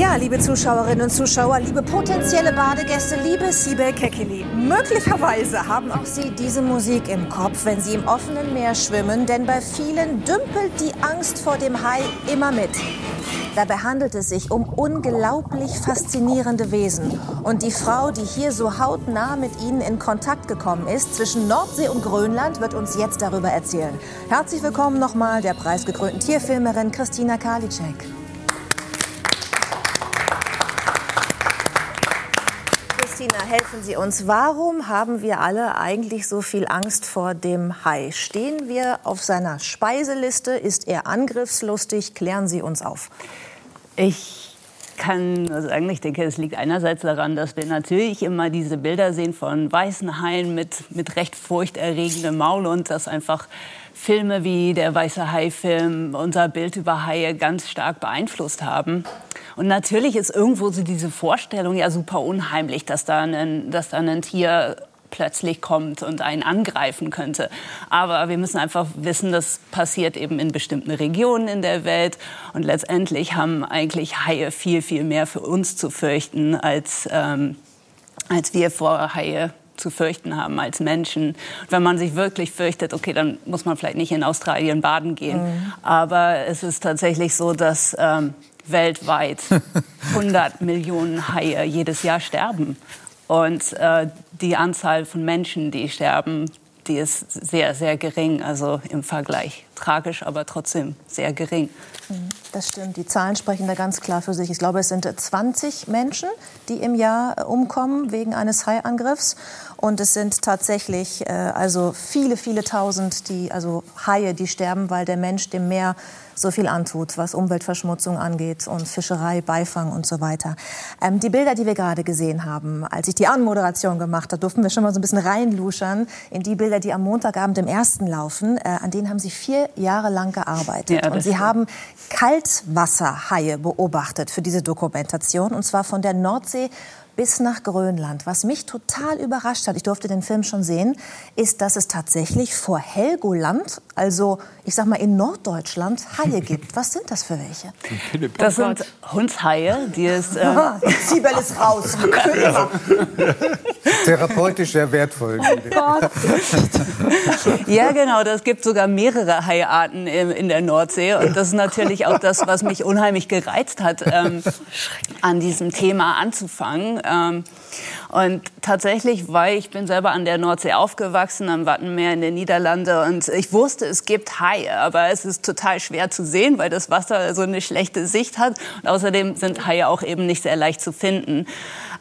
Ja, liebe Zuschauerinnen und Zuschauer, liebe potenzielle Badegäste, liebe Sibel Kekili. Möglicherweise haben auch Sie diese Musik im Kopf, wenn Sie im offenen Meer schwimmen, denn bei vielen dümpelt die Angst vor dem Hai immer mit. Dabei handelt es sich um unglaublich faszinierende Wesen. Und die Frau, die hier so hautnah mit ihnen in Kontakt gekommen ist, zwischen Nordsee und Grönland, wird uns jetzt darüber erzählen. Herzlich willkommen nochmal der preisgekrönten Tierfilmerin Christina Karliczek. Christina, helfen Sie uns. Warum haben wir alle eigentlich so viel Angst vor dem Hai? Stehen wir auf seiner Speiseliste? Ist er angriffslustig? Klären Sie uns auf. Ich kann sagen, ich denke, es liegt einerseits daran, dass wir natürlich immer diese Bilder sehen von weißen Haien mit, mit recht furchterregendem Maul und dass einfach Filme wie der Weiße Hai-Film unser Bild über Haie ganz stark beeinflusst haben. Und natürlich ist irgendwo so diese Vorstellung ja super unheimlich, dass da ein, dass da ein Tier plötzlich kommt und einen angreifen könnte. Aber wir müssen einfach wissen, das passiert eben in bestimmten Regionen in der Welt. Und letztendlich haben eigentlich Haie viel, viel mehr für uns zu fürchten, als, ähm, als wir vor Haie zu fürchten haben als Menschen. Und wenn man sich wirklich fürchtet, okay, dann muss man vielleicht nicht in Australien baden gehen. Mhm. Aber es ist tatsächlich so, dass ähm, weltweit 100 Millionen Haie jedes Jahr sterben. Und äh, die Anzahl von Menschen, die sterben, die ist sehr, sehr gering. Also im Vergleich tragisch, aber trotzdem sehr gering. Mhm, das stimmt. Die Zahlen sprechen da ganz klar für sich. Ich glaube, es sind 20 Menschen, die im Jahr umkommen wegen eines Haiangriffs. Und es sind tatsächlich äh, also viele, viele Tausend, die, also Haie, die sterben, weil der Mensch dem Meer so viel antut, was Umweltverschmutzung angeht und Fischerei, Beifang und so weiter. Ähm, die Bilder, die wir gerade gesehen haben, als ich die Anmoderation gemacht habe, durften wir schon mal so ein bisschen reinluschern in die Bilder, die am Montagabend im ersten laufen. Äh, an denen haben Sie vier Jahre lang gearbeitet. Ja, und Sie haben Kaltwasserhaie beobachtet für diese Dokumentation, und zwar von der Nordsee bis nach Grönland. Was mich total überrascht hat, ich durfte den Film schon sehen, ist, dass es tatsächlich vor Helgoland, also ich sag mal in Norddeutschland, Haie gibt. Was sind das für welche? Das sind Hundshaie, die es. Äh Sibel ist raus. Therapeutisch sehr wertvoll. ja, genau. Das gibt sogar mehrere Haiarten in der Nordsee. Und das ist natürlich auch das, was mich unheimlich gereizt hat, ähm, an diesem Thema anzufangen. Ähm, und tatsächlich, weil ich bin selber an der Nordsee aufgewachsen, am Wattenmeer in den Niederlanden und ich wusste, es gibt Haie, aber es ist total schwer zu sehen, weil das Wasser so eine schlechte Sicht hat und außerdem sind Haie auch eben nicht sehr leicht zu finden.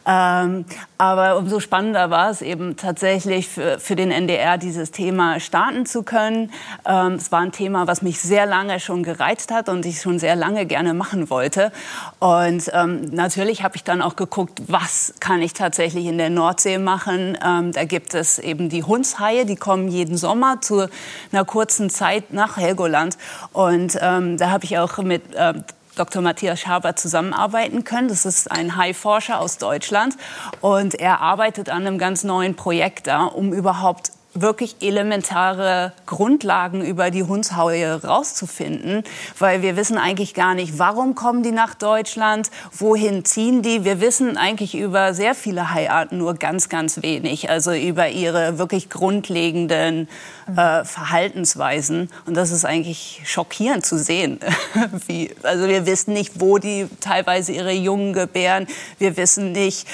Ähm, aber umso spannender war es eben tatsächlich für, für den NDR, dieses Thema starten zu können. Ähm, es war ein Thema, was mich sehr lange schon gereizt hat und ich schon sehr lange gerne machen wollte. Und ähm, natürlich habe ich dann auch geguckt, was kann ich tatsächlich in der Nordsee machen. Ähm, da gibt es eben die Hundshaie, die kommen jeden Sommer zu einer kurzen Zeit nach Helgoland. Und ähm, da habe ich auch mit ähm, Dr. Matthias Schaber zusammenarbeiten können. Das ist ein Hai-Forscher aus Deutschland und er arbeitet an einem ganz neuen Projekt da, um überhaupt wirklich elementare Grundlagen über die Hundshaue rauszufinden, weil wir wissen eigentlich gar nicht, warum kommen die nach Deutschland, wohin ziehen die. Wir wissen eigentlich über sehr viele Haiarten nur ganz, ganz wenig, also über ihre wirklich grundlegenden äh, Verhaltensweisen. Und das ist eigentlich schockierend zu sehen. Wie, also wir wissen nicht, wo die teilweise ihre Jungen gebären. Wir wissen nicht,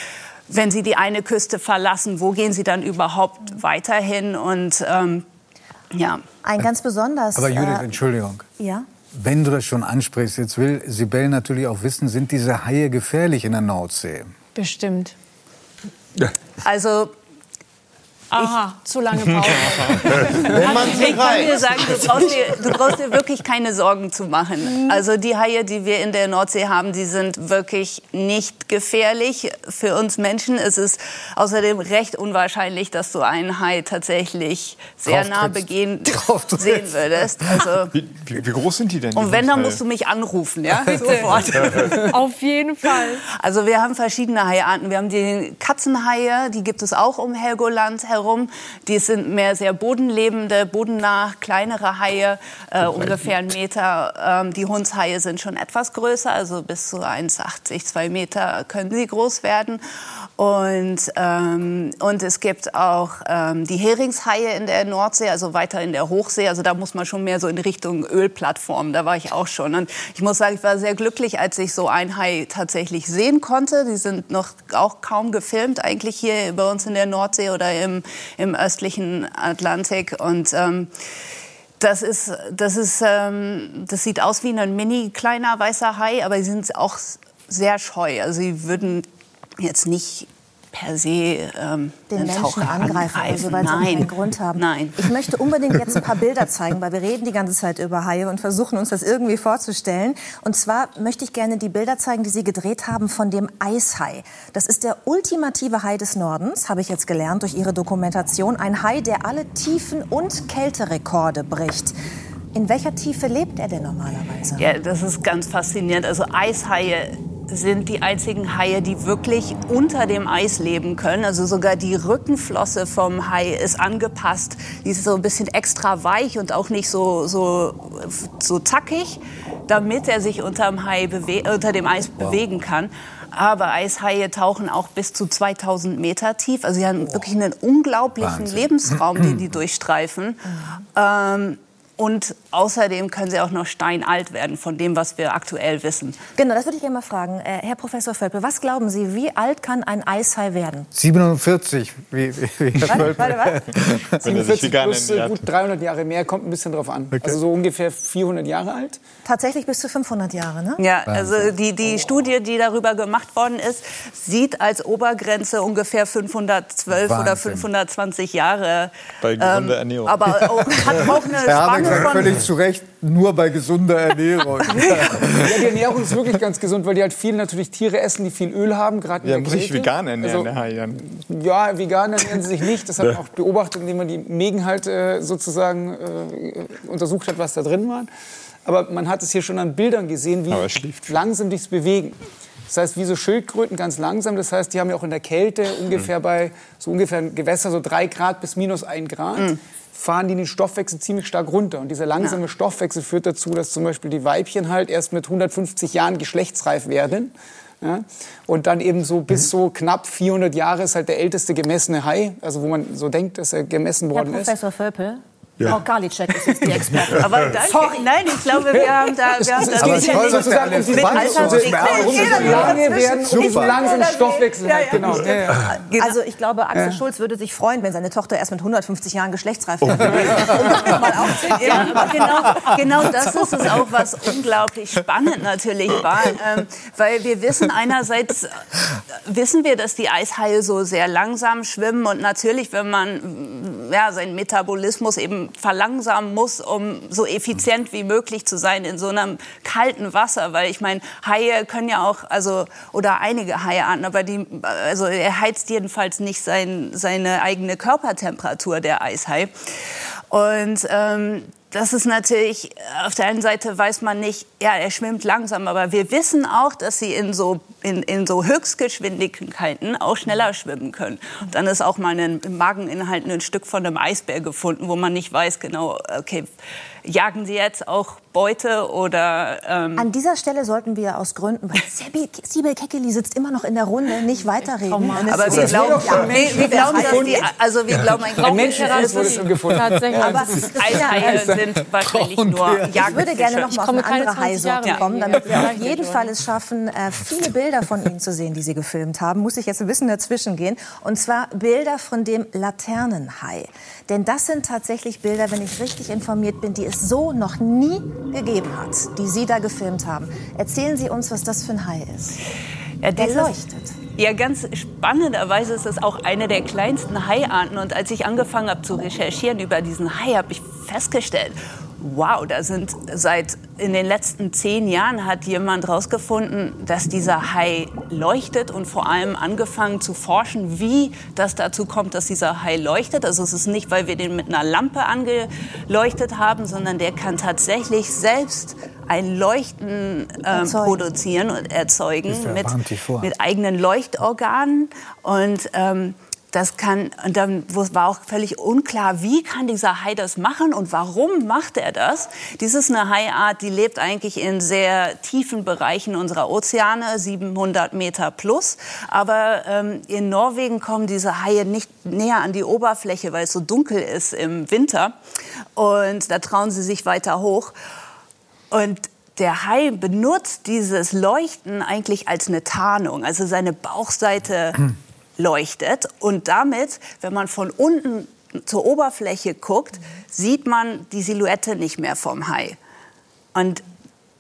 wenn Sie die eine Küste verlassen, wo gehen Sie dann überhaupt weiterhin? Und ähm, ja. Ein ganz besonders. Aber Judith, äh, Entschuldigung. Ja. Wenn du das schon ansprichst, jetzt will Sibel natürlich auch wissen, sind diese Haie gefährlich in der Nordsee? Bestimmt. Also Aha, zu lange Pause. Wenn man ich kann dir sagen, du brauchst dir, du brauchst dir wirklich keine Sorgen zu machen. Mhm. Also die Haie, die wir in der Nordsee haben, die sind wirklich nicht gefährlich für uns Menschen. Es ist außerdem recht unwahrscheinlich, dass du einen Hai tatsächlich sehr nah begehen sehen würdest. Also, wie, wie, wie, groß sind die denn? Und wenn, dann musst du mich anrufen, ja? Sofort. Auf jeden Fall. Also wir haben verschiedene Haiarten. Wir haben die Katzenhaie, die gibt es auch um Helgoland herum wiederum. Die sind mehr sehr bodenlebende, bodennah, kleinere Haie, äh, ungefähr einen Meter. Ähm, die Hundshaie sind schon etwas größer, also bis zu 1,80, 2 Meter können sie groß werden. Und, ähm, und es gibt auch ähm, die Heringshaie in der Nordsee, also weiter in der Hochsee. Also da muss man schon mehr so in Richtung Ölplattform. Da war ich auch schon. Und ich muss sagen, ich war sehr glücklich, als ich so ein Hai tatsächlich sehen konnte. Die sind noch auch kaum gefilmt, eigentlich hier bei uns in der Nordsee oder im, im östlichen Atlantik. Und ähm, das ist, das ist, ähm, das sieht aus wie ein mini kleiner weißer Hai, aber sie sind auch sehr scheu. Also sie würden jetzt nicht per se ähm, den Menschen angreifen, also weil Nein. sie keinen Grund haben. Nein. Ich möchte unbedingt jetzt ein paar Bilder zeigen, weil wir reden die ganze Zeit über Haie und versuchen uns das irgendwie vorzustellen. Und zwar möchte ich gerne die Bilder zeigen, die Sie gedreht haben von dem Eishai. Das ist der ultimative Hai des Nordens, habe ich jetzt gelernt durch Ihre Dokumentation. Ein Hai, der alle Tiefen- und Kälterekorde bricht. In welcher Tiefe lebt er denn normalerweise? Ja, das ist ganz faszinierend. Also Eishaie sind die einzigen Haie, die wirklich unter dem Eis leben können. Also sogar die Rückenflosse vom Hai ist angepasst. Die ist so ein bisschen extra weich und auch nicht so, so, so zackig, damit er sich unterm Hai unter dem Eis bewegen kann. Aber Eishaie tauchen auch bis zu 2000 Meter tief. Also sie haben wirklich einen unglaublichen Wahnsinn. Lebensraum, den die durchstreifen. Ähm, und außerdem können sie auch noch steinalt werden von dem, was wir aktuell wissen. Genau, das würde ich gerne mal fragen. Äh, Herr Professor Völpel, was glauben Sie, wie alt kann ein Eishai werden? 47, wie, wie, Herr Völpel. warte, was? 47 vegan plus äh, gut 300 Jahre mehr, kommt ein bisschen drauf an. Also so ungefähr 400 Jahre alt. Tatsächlich bis zu 500 Jahre, ne? Ja, also die, die Studie, die darüber gemacht worden ist, sieht als Obergrenze ungefähr 512 oder Wahnsinn. 520 Jahre. Bei gesunder Ernährung. Aber auch, hat auch eine Herr Habeck Spanne sagt von... völlig zu Recht, nur bei gesunder Ernährung. Ja, die Ernährung ist wirklich ganz gesund, weil die halt viel natürlich Tiere essen, die viel Öl haben, gerade in Ja, der muss ich Kälte. vegan ernähren, Also, dann. Ja, vegan ernähren sie sich nicht. Das hat man auch beobachtet, indem man die Mägen halt äh, sozusagen äh, untersucht hat, was da drin war. Aber man hat es hier schon an Bildern gesehen, wie langsam sich bewegen. Das heißt, wie so Schildkröten ganz langsam. Das heißt, die haben ja auch in der Kälte ungefähr bei so ungefähr Gewässer so drei Grad bis minus ein Grad. Fahren die den Stoffwechsel ziemlich stark runter. Und dieser langsame Stoffwechsel führt dazu, dass zum Beispiel die Weibchen halt erst mit 150 Jahren geschlechtsreif werden. Ja? Und dann eben so bis so knapp 400 Jahre ist halt der älteste gemessene Hai, also wo man so denkt, dass er gemessen Herr worden ist. Professor Völpel, Ja. Frau Karliczek ist jetzt die Expertin. Aber danke. Nein, ich glaube, wir haben da, wir haben da Aber ja toll, nicht dass wir um Umso lange werden, Super. langsam Stoffwechsel halt, genau. Ja, ja. Also ich glaube, Axel Schulz würde sich freuen, wenn seine Tochter erst mit 150 Jahren geschlechtsreif wird. Um das mal. Ja, aber genau, genau das ist es auch, was unglaublich spannend natürlich war. Ähm, weil wir wissen einerseits, äh, wissen wir, dass die Eishaie so sehr langsam schwimmen und natürlich, wenn man ja, seinen Metabolismus eben verlangsamen muss, um so effizient wie möglich zu sein in so einem kalten Wasser, weil ich meine, Haie können ja auch, also oder einige Haiarten, aber die, also er heizt jedenfalls nicht sein, seine eigene Körpertemperatur, der Eishai. Und ähm, das ist natürlich, auf der einen Seite weiß man nicht, ja, er schwimmt langsam, aber wir wissen auch, dass sie in so, in, in so Höchstgeschwindigkeiten auch schneller schwimmen können. Und dann ist auch mal ein, im Mageninhalt ein Stück von einem Eisbär gefunden, wo man nicht weiß genau, okay, jagen sie jetzt auch Beute oder... Ähm, An dieser Stelle sollten wir aus Gründen, weil Sebi- Sibel Keckeli sitzt immer noch in der Runde, nicht weiterreden. Aber wir glauben, wir, wir glauben, dass die, also wir glauben, ein Ein wurde schon gefunden. Tatsächlich. Aber es ist ja Eishaie sind wahrscheinlich nur Ich würde gerne noch mal auf eine andere keine 20 Haisorte Jahre kommen, damit wir auf jeden Fall es schaffen, äh, viele Bilder von Ihnen zu sehen, die Sie gefilmt haben. Muss ich jetzt ein bisschen dazwischen gehen. Und zwar Bilder von dem Laternenhai. Denn das sind tatsächlich Bilder, wenn ich richtig informiert bin, die es so noch nie gegeben hat, die Sie da gefilmt haben. Erzählen Sie uns, was das für ein Hai ist. Ja, Der leuchtet. Ja, ganz spannenderweise ist es auch eine der kleinsten Haiarten. Und als ich angefangen habe zu recherchieren über diesen Hai, habe ich festgestellt, wow, da sind seit in den letzten zehn Jahren hat jemand herausgefunden, dass dieser Hai leuchtet und vor allem angefangen zu forschen, wie das dazu kommt, dass dieser Hai leuchtet. Also es ist nicht, weil wir den mit einer Lampe angeleuchtet haben, sondern der kann tatsächlich selbst ein Leuchten ähm, produzieren und erzeugen mit, mit eigenen Leuchtorganen und ähm, das kann, und dann war auch völlig unklar, wie kann dieser Hai das machen und warum macht er das? Dies ist eine Haiart, die lebt eigentlich in sehr tiefen Bereichen unserer Ozeane, 700 Meter plus. Aber ähm, in Norwegen kommen diese Haie nicht näher an die Oberfläche, weil es so dunkel ist im Winter. Und da trauen sie sich weiter hoch. Und der Hai benutzt dieses Leuchten eigentlich als eine Tarnung. Also seine Bauchseite leuchtet. Und damit, wenn man von unten zur Oberfläche guckt, sieht man die Silhouette nicht mehr vom Hai. Und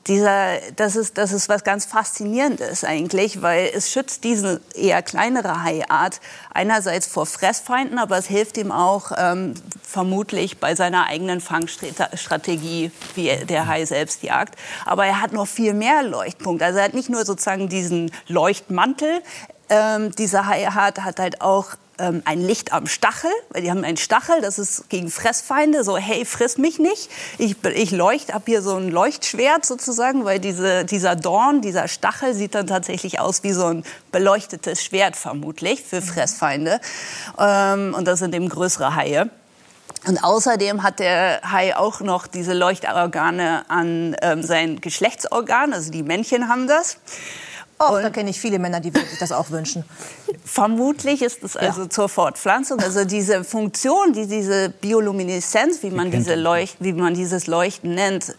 dieser, das, ist, das ist was ganz Faszinierendes eigentlich, weil es schützt diese eher kleinere Haiart einerseits vor Fressfeinden, aber es hilft ihm auch ähm, vermutlich bei seiner eigenen Fangstrategie, wie der Hai selbst jagt. Aber er hat noch viel mehr Leuchtpunkte. Also er hat nicht nur sozusagen diesen Leuchtmantel, ähm, dieser Hai hat, hat halt auch ähm, ein Licht am Stachel, weil die haben einen Stachel, das ist gegen Fressfeinde, so hey, friss mich nicht. Ich, ich leuchte, habe hier so ein Leuchtschwert sozusagen, weil diese, dieser Dorn, dieser Stachel sieht dann tatsächlich aus wie so ein beleuchtetes Schwert vermutlich für mhm. Fressfeinde. Ähm, und das sind eben größere Haie. Und außerdem hat der Hai auch noch diese Leuchtorgane an ähm, sein Geschlechtsorgan, also die Männchen haben das. Oh, da kenne ich viele Männer, die sich das auch wünschen. Vermutlich ist es also ja. zur Fortpflanzung. Also diese Funktion, die diese Biolumineszenz, wie man, diese Leucht, wie man dieses Leuchten nennt,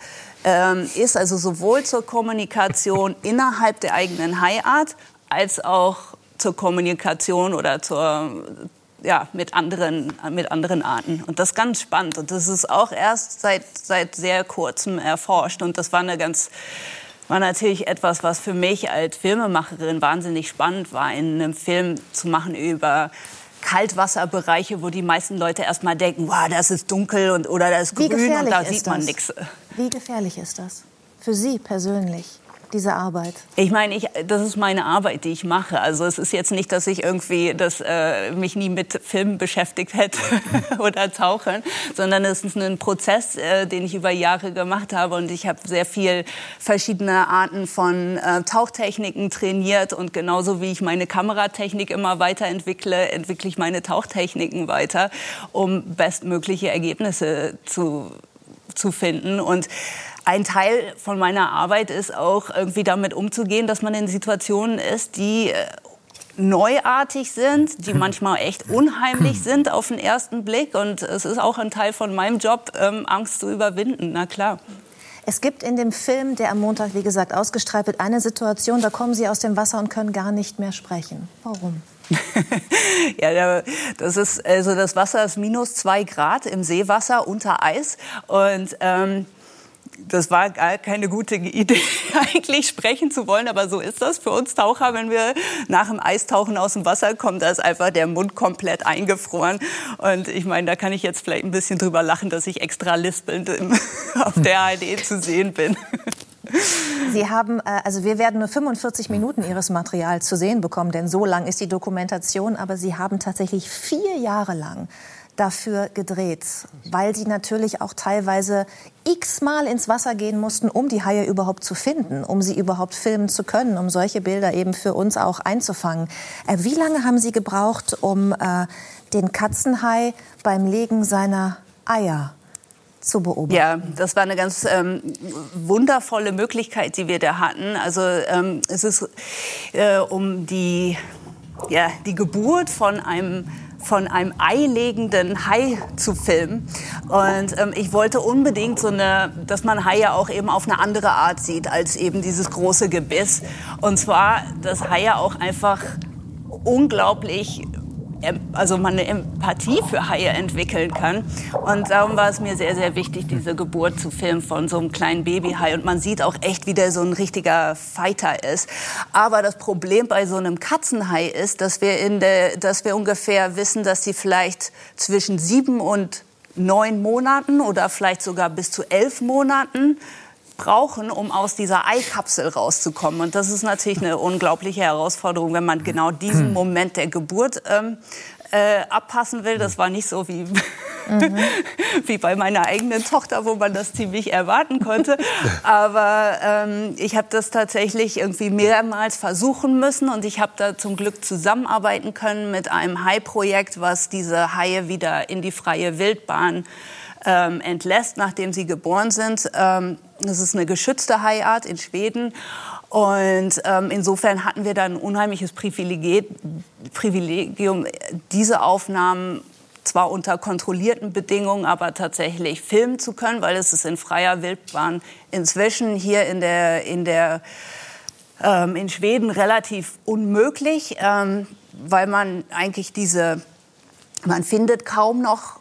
ähm, ist also sowohl zur Kommunikation innerhalb der eigenen Haiart als auch zur Kommunikation oder zur ja, mit anderen, mit anderen Arten. Und das ist ganz spannend. Und das ist auch erst seit, seit sehr kurzem erforscht. Und das war eine ganz war natürlich etwas, was für mich als Filmemacherin wahnsinnig spannend war, in einem Film zu machen über Kaltwasserbereiche, wo die meisten Leute erst mal denken, wow, das ist dunkel und, oder das ist grün und da sieht man nichts. Wie gefährlich ist das für Sie persönlich? Diese Arbeit? Ich meine, ich, das ist meine Arbeit, die ich mache. Also es ist jetzt nicht, dass ich irgendwie das, äh, mich nie mit Filmen beschäftigt hätte oder Tauchen, sondern es ist ein Prozess, äh, den ich über Jahre gemacht habe und ich habe sehr viel verschiedene Arten von äh, Tauchtechniken trainiert und genauso wie ich meine Kameratechnik immer weiterentwickle, entwickle ich meine Tauchtechniken weiter, um bestmögliche Ergebnisse zu zu finden und ein Teil von meiner Arbeit ist auch irgendwie damit umzugehen, dass man in Situationen ist, die äh, neuartig sind, die hm. manchmal echt unheimlich sind auf den ersten Blick. Und es ist auch ein Teil von meinem Job, ähm, Angst zu überwinden, na klar. Es gibt in dem Film, der am Montag, wie gesagt, ausgestrahlt wird, eine Situation, da kommen Sie aus dem Wasser und können gar nicht mehr sprechen. Warum? ja, das ist also das Wasser ist minus zwei Grad im Seewasser unter Eis und ähm, das war gar keine gute Idee, eigentlich sprechen zu wollen, aber so ist das für uns Taucher, wenn wir nach dem Eistauchen aus dem Wasser kommen, da ist einfach der Mund komplett eingefroren. Und ich meine, da kann ich jetzt vielleicht ein bisschen drüber lachen, dass ich extra lispelnd auf der ARD zu sehen bin. Sie haben, äh, also wir werden nur 45 Minuten Ihres Materials zu sehen bekommen, denn so lang ist die Dokumentation, aber Sie haben tatsächlich vier Jahre lang dafür gedreht, weil sie natürlich auch teilweise x-mal ins Wasser gehen mussten, um die Haie überhaupt zu finden, um sie überhaupt filmen zu können, um solche Bilder eben für uns auch einzufangen. Äh, wie lange haben Sie gebraucht, um äh, den Katzenhai beim Legen seiner Eier zu beobachten. Ja, das war eine ganz ähm, wundervolle Möglichkeit, die wir da hatten. Also ähm, es ist äh, um die, ja, die Geburt von einem von einem eilegenden Hai zu filmen. Und ähm, ich wollte unbedingt so eine, dass man Haie auch eben auf eine andere Art sieht als eben dieses große Gebiss. Und zwar, dass Haie auch einfach unglaublich also man eine Empathie für Haie entwickeln kann. Und darum war es mir sehr, sehr wichtig, diese Geburt zu filmen von so einem kleinen Babyhai. Und man sieht auch echt, wie der so ein richtiger Fighter ist. Aber das Problem bei so einem Katzenhai ist, dass wir, in der, dass wir ungefähr wissen, dass sie vielleicht zwischen sieben und neun Monaten oder vielleicht sogar bis zu elf Monaten brauchen, um aus dieser Eikapsel rauszukommen. Und das ist natürlich eine unglaubliche Herausforderung, wenn man genau diesen Moment der Geburt ähm, äh, abpassen will. Das war nicht so wie mhm. wie bei meiner eigenen Tochter, wo man das ziemlich erwarten konnte. Aber ähm, ich habe das tatsächlich irgendwie mehrmals versuchen müssen und ich habe da zum Glück zusammenarbeiten können mit einem Hai-Projekt, was diese Haie wieder in die freie Wildbahn ähm, entlässt, nachdem sie geboren sind. Ähm, das ist eine geschützte Haiart in Schweden. Und ähm, insofern hatten wir da ein unheimliches Privilegium, diese Aufnahmen zwar unter kontrollierten Bedingungen, aber tatsächlich filmen zu können, weil es ist in freier Wildbahn inzwischen hier in der, in der ähm, in Schweden relativ unmöglich, ähm, weil man eigentlich diese, man findet kaum noch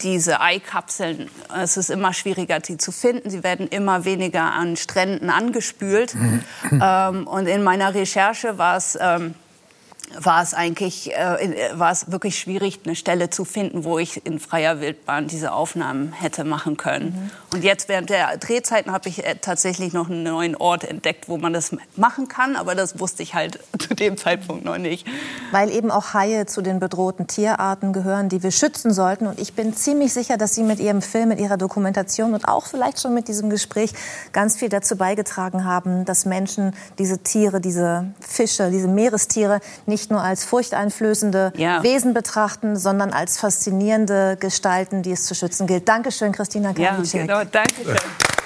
diese Eikapseln, es ist immer schwieriger, sie zu finden. Sie werden immer weniger an Stränden angespült. Mhm. ähm, und in meiner Recherche war es ähm, war es eigentlich äh, war es wirklich schwierig, eine Stelle zu finden, wo ich in freier Wildbahn diese Aufnahmen hätte machen können. Mhm. Und jetzt während der Drehzeiten habe ich äh, tatsächlich noch einen neuen Ort entdeckt, wo man das machen kann, aber das wusste ich halt zu dem Zeitpunkt noch nicht. Weil eben auch Haie zu den bedrohten Tierarten gehören, die wir schützen sollten. Und ich bin ziemlich sicher, dass Sie mit Ihrem Film, mit Ihrer Dokumentation und auch vielleicht schon mit diesem Gespräch ganz viel dazu beigetragen haben, dass Menschen diese Tiere, diese Fische, diese Meerestiere nicht nicht nur als furchteinflößende ja. Wesen betrachten, sondern als faszinierende Gestalten, die es zu schützen gilt. Dankeschön, Christina Karliczek. Ja, genau, danke schön.